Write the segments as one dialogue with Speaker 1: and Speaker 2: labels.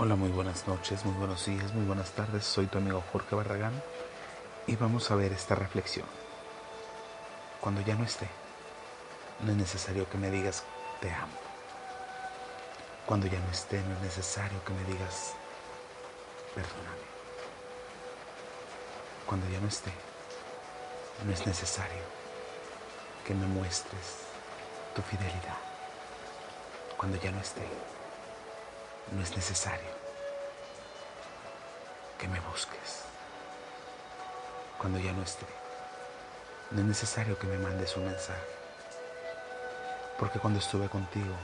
Speaker 1: Hola, muy buenas noches, muy buenos días, muy buenas tardes. Soy tu amigo Jorge Barragán y vamos a ver esta reflexión. Cuando ya no esté, no es necesario que me digas te amo. Cuando ya no esté, no es necesario que me digas perdóname. Cuando ya no esté, no es necesario que me muestres tu fidelidad. Cuando ya no esté, no es necesario que me busques. Cuando ya no esté, no es necesario que me mandes un mensaje. Porque cuando estuve contigo,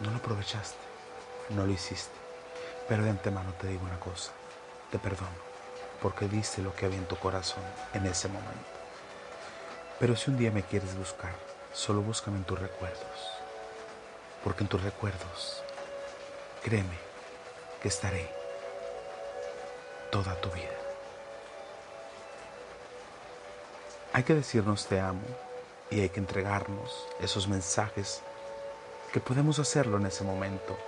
Speaker 1: no lo aprovechaste, no lo hiciste. Pero de antemano te digo una cosa, te perdono, porque viste lo que había en tu corazón en ese momento. Pero si un día me quieres buscar, solo búscame en tus recuerdos, porque en tus recuerdos Créeme que estaré toda tu vida. Hay que decirnos te amo y hay que entregarnos esos mensajes que podemos hacerlo en ese momento.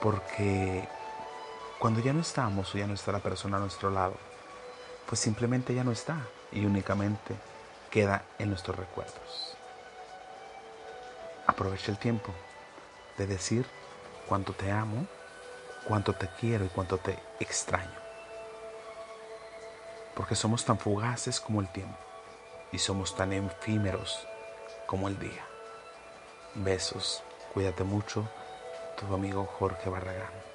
Speaker 1: Porque cuando ya no estamos o ya no está la persona a nuestro lado, pues simplemente ya no está y únicamente queda en nuestros recuerdos. Aprovecha el tiempo de decir cuánto te amo, cuánto te quiero y cuánto te extraño. Porque somos tan fugaces como el tiempo y somos tan efímeros como el día. Besos, cuídate mucho, tu amigo Jorge Barragán.